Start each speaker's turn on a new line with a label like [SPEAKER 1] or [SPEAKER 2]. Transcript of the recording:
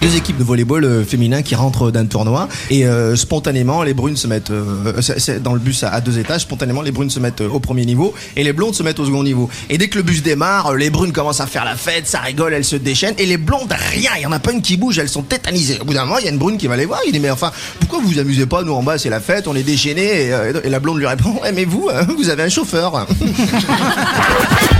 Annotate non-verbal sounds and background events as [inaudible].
[SPEAKER 1] Deux équipes de volleyball euh, féminin qui rentrent d'un tournoi. Et euh, spontanément les brunes se mettent euh, dans le bus à, deux étages. Spontanément les brunes se mettent euh, au premier niveau et les blondes se mettent au second niveau. Et dès que le bus démarre euh, les brunes commencent à faire la fête ça rigole elles se déchaînent. Et les blondes rien. Il y en a pas une qui bouge elles sont tétanisées. Au bout d'un moment il y a une brune qui va les voir. Il dit mais enfin pourquoi vous vous amusez pas nous en bas c'est la fête on est déchaînés. Et, la blonde lui répond ouais [laughs] mais vous vous avez un chauffeur [laughs]